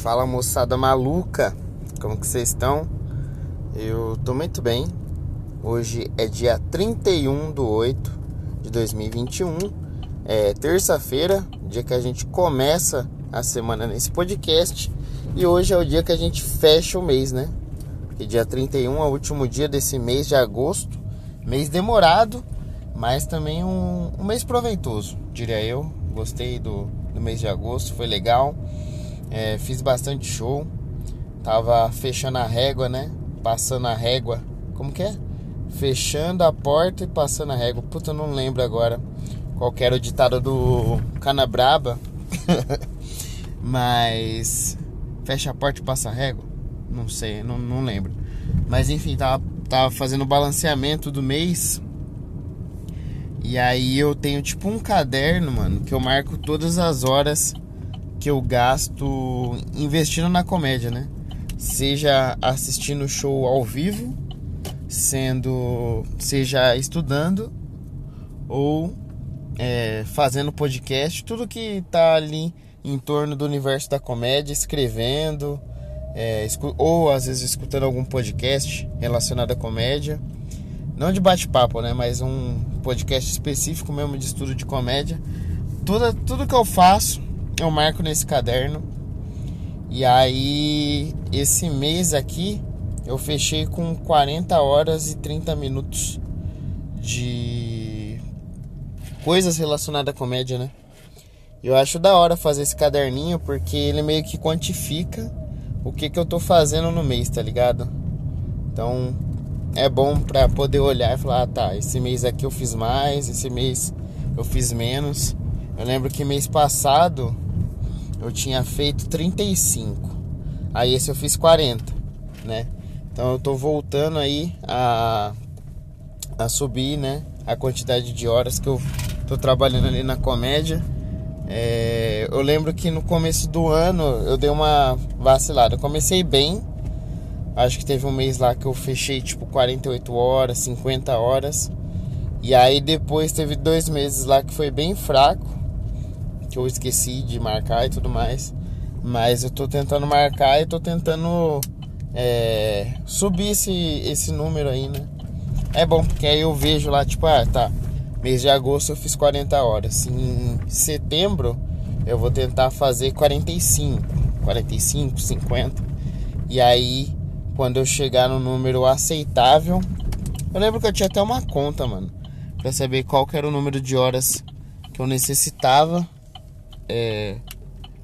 Fala moçada maluca, como que vocês estão? Eu tô muito bem. Hoje é dia 31 do 8 de 2021. É terça-feira, dia que a gente começa a semana nesse podcast. E hoje é o dia que a gente fecha o mês, né? Porque dia 31 é o último dia desse mês de agosto. Mês demorado, mas também um, um mês proveitoso, diria eu. Gostei do, do mês de agosto, foi legal. É, fiz bastante show. Tava fechando a régua, né? Passando a régua. Como que é? Fechando a porta e passando a régua. Puta, eu não lembro agora qual era o ditado do Canabraba. Mas. Fecha a porta e passa a régua? Não sei, não, não lembro. Mas enfim, tava, tava fazendo o balanceamento do mês. E aí eu tenho tipo um caderno, mano, que eu marco todas as horas que eu gasto investindo na comédia, né? Seja assistindo show ao vivo, sendo seja estudando ou é, fazendo podcast, tudo que tá ali em torno do universo da comédia, escrevendo, é, ou às vezes escutando algum podcast relacionado à comédia. Não de bate-papo, né? Mas um podcast específico mesmo de estudo de comédia. Tudo, tudo que eu faço eu marco nesse caderno. E aí, esse mês aqui, eu fechei com 40 horas e 30 minutos de coisas relacionadas à comédia, né? Eu acho da hora fazer esse caderninho porque ele meio que quantifica o que, que eu tô fazendo no mês, tá ligado? Então é bom pra poder olhar e falar: ah, tá, esse mês aqui eu fiz mais, esse mês eu fiz menos. Eu lembro que mês passado eu tinha feito 35. Aí esse eu fiz 40, né? Então eu tô voltando aí a, a subir, né? A quantidade de horas que eu tô trabalhando ali na comédia. É, eu lembro que no começo do ano eu dei uma vacilada. Eu comecei bem. Acho que teve um mês lá que eu fechei tipo 48 horas, 50 horas. E aí depois teve dois meses lá que foi bem fraco que eu esqueci de marcar e tudo mais. Mas eu tô tentando marcar e tô tentando é, subir esse, esse número aí, né? É bom, porque aí eu vejo lá, tipo, ah, tá. Mês de agosto eu fiz 40 horas. Em setembro eu vou tentar fazer 45, 45, 50. E aí, quando eu chegar no número aceitável, eu lembro que eu tinha até uma conta, mano, para saber qual que era o número de horas que eu necessitava é,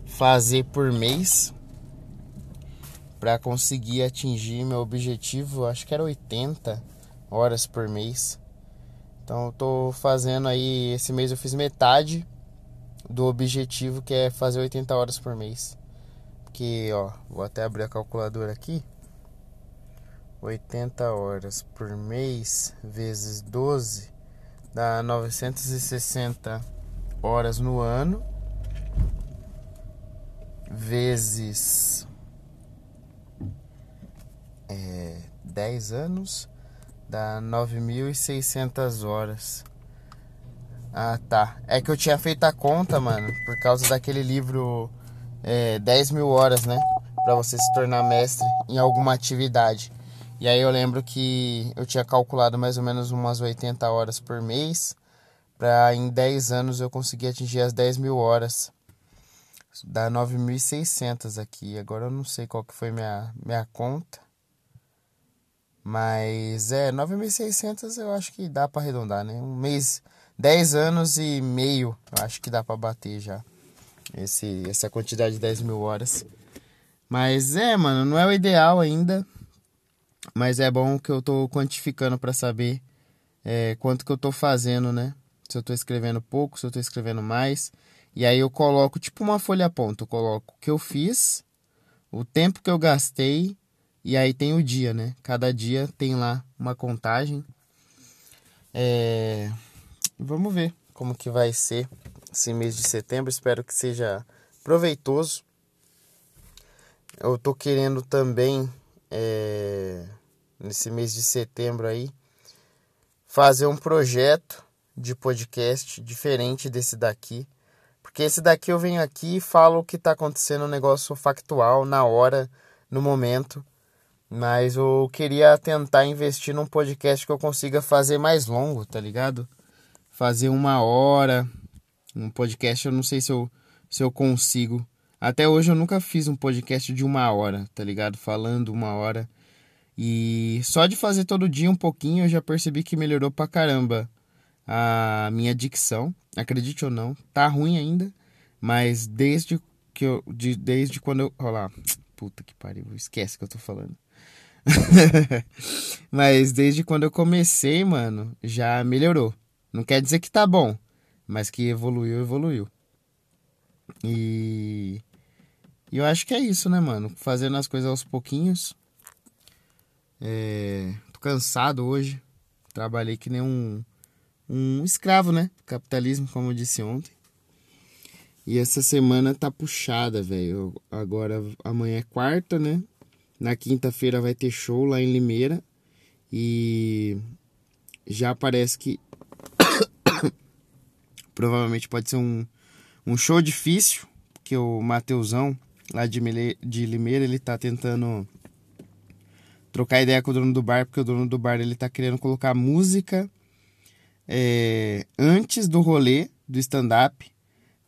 fazer por mês para conseguir atingir meu objetivo, acho que era 80 horas por mês. Então eu tô fazendo aí, esse mês eu fiz metade do objetivo que é fazer 80 horas por mês. Porque, ó, vou até abrir a calculadora aqui. 80 horas por mês vezes 12 dá 960 horas no ano vezes é, 10 anos dá 9.600 horas. Ah, tá. É que eu tinha feito a conta, mano, por causa daquele livro é, 10 mil horas, né? Pra você se tornar mestre em alguma atividade. E aí eu lembro que eu tinha calculado mais ou menos umas 80 horas por mês. Pra em 10 anos eu conseguir atingir as 10 mil horas. Dá 9.600 aqui. Agora eu não sei qual que foi minha, minha conta. Mas é, 9.600 eu acho que dá para arredondar, né? Um mês, 10 anos e meio, eu acho que dá para bater já. Esse, essa quantidade de 10 mil horas. Mas é, mano, não é o ideal ainda. Mas é bom que eu tô quantificando para saber é, quanto que eu tô fazendo, né? Se eu tô escrevendo pouco, se eu tô escrevendo mais. E aí eu coloco tipo uma folha ponta, eu coloco o que eu fiz, o tempo que eu gastei e aí tem o dia, né? Cada dia tem lá uma contagem. É... Vamos ver como que vai ser esse mês de setembro. Espero que seja proveitoso. Eu tô querendo também é... nesse mês de setembro aí fazer um projeto de podcast diferente desse daqui Porque esse daqui eu venho aqui e falo o que tá acontecendo, um negócio factual, na hora, no momento. Mas eu queria tentar investir num podcast que eu consiga fazer mais longo, tá ligado? Fazer uma hora. Um podcast eu não sei se eu, se eu consigo. Até hoje eu nunca fiz um podcast de uma hora, tá ligado? Falando uma hora. E só de fazer todo dia um pouquinho eu já percebi que melhorou pra caramba a minha dicção. Acredite ou não, tá ruim ainda, mas desde que eu. De, desde quando eu. Olha lá. Puta que pariu, esquece que eu tô falando. mas desde quando eu comecei, mano, já melhorou. Não quer dizer que tá bom, mas que evoluiu, evoluiu. E, eu acho que é isso, né, mano? Fazendo as coisas aos pouquinhos. É, tô cansado hoje. Trabalhei que nem um, um escravo, né? Capitalismo, como eu disse ontem. E essa semana tá puxada, velho. Agora, amanhã é quarta, né? Na quinta-feira vai ter show lá em Limeira. E já parece que provavelmente pode ser um, um show difícil, porque o Mateusão, lá de, de Limeira, ele tá tentando trocar ideia com o dono do bar, porque o dono do bar ele tá querendo colocar música é, antes do rolê do stand-up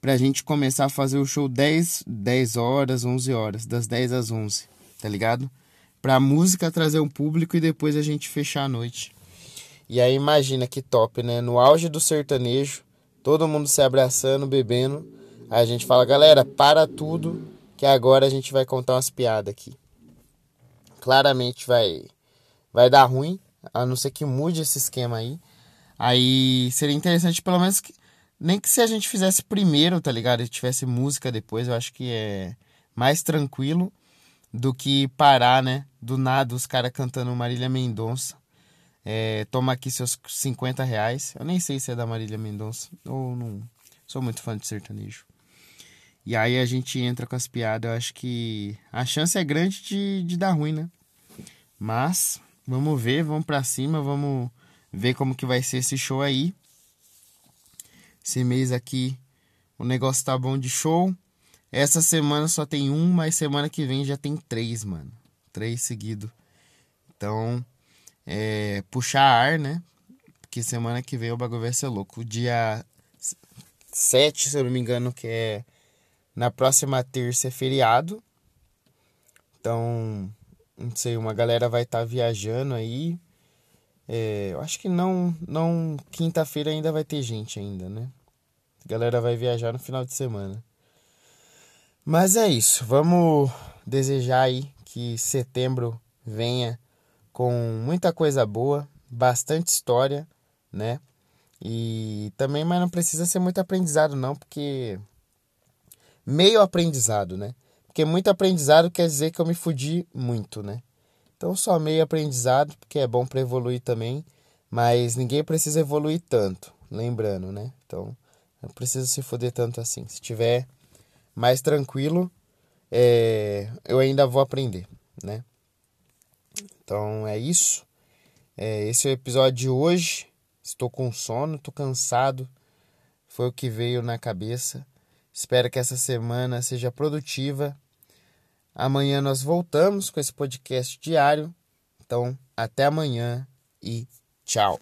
pra gente começar a fazer o show 10, 10 horas, 11 horas, das 10 às 11 tá ligado? Pra música trazer um público e depois a gente fechar a noite. E aí imagina que top, né? No auge do sertanejo, todo mundo se abraçando, bebendo. Aí a gente fala, galera, para tudo, que agora a gente vai contar umas piadas aqui. Claramente vai vai dar ruim, a não ser que mude esse esquema aí. Aí seria interessante pelo menos que nem que se a gente fizesse primeiro, tá ligado? E tivesse música depois, eu acho que é mais tranquilo do que parar, né? Do nada os caras cantando Marília Mendonça. É, toma aqui seus 50 reais. Eu nem sei se é da Marília Mendonça. Ou não. Sou muito fã de sertanejo. E aí a gente entra com as piadas. Eu acho que a chance é grande de, de dar ruim, né? Mas vamos ver, vamos pra cima, vamos ver como que vai ser esse show aí. Esse mês aqui o negócio tá bom de show. Essa semana só tem um, mas semana que vem já tem três, mano. Três seguidos. Então, é, puxar ar, né? Porque semana que vem o bagulho vai ser louco. Dia 7, se eu não me engano, que é na próxima terça é feriado. Então, não sei, uma galera vai estar tá viajando aí. É, eu acho que não, não quinta-feira ainda vai ter gente ainda, né? A galera vai viajar no final de semana. Mas é isso. Vamos desejar aí que setembro venha com muita coisa boa, bastante história, né? E também, mas não precisa ser muito aprendizado não, porque meio aprendizado, né? Porque muito aprendizado quer dizer que eu me fudi muito, né? Então só meio aprendizado, porque é bom para evoluir também, mas ninguém precisa evoluir tanto, lembrando, né? Então não precisa se foder tanto assim. Se tiver mais tranquilo, é, eu ainda vou aprender, né? Então é isso. É, esse é o episódio de hoje. Estou com sono, estou cansado. Foi o que veio na cabeça. Espero que essa semana seja produtiva. Amanhã nós voltamos com esse podcast diário. Então, até amanhã e tchau.